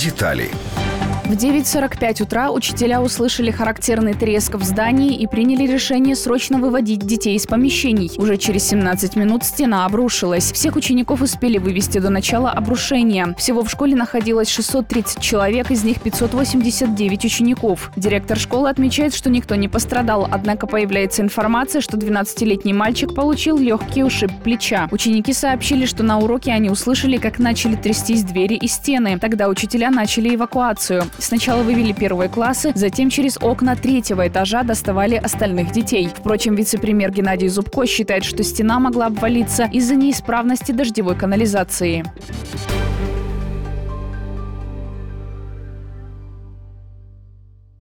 Детали. В 9.45 утра учителя услышали характерный треск в здании и приняли решение срочно выводить детей из помещений. Уже через 17 минут стена обрушилась. Всех учеников успели вывести до начала обрушения. Всего в школе находилось 630 человек, из них 589 учеников. Директор школы отмечает, что никто не пострадал, однако появляется информация, что 12-летний мальчик получил легкий ушиб плеча. Ученики сообщили, что на уроке они услышали, как начали трястись двери и стены. Тогда учителя начали эвакуацию. Сначала вывели первые классы, затем через окна третьего этажа доставали остальных детей. Впрочем, вице-премьер Геннадий Зубко считает, что стена могла обвалиться из-за неисправности дождевой канализации.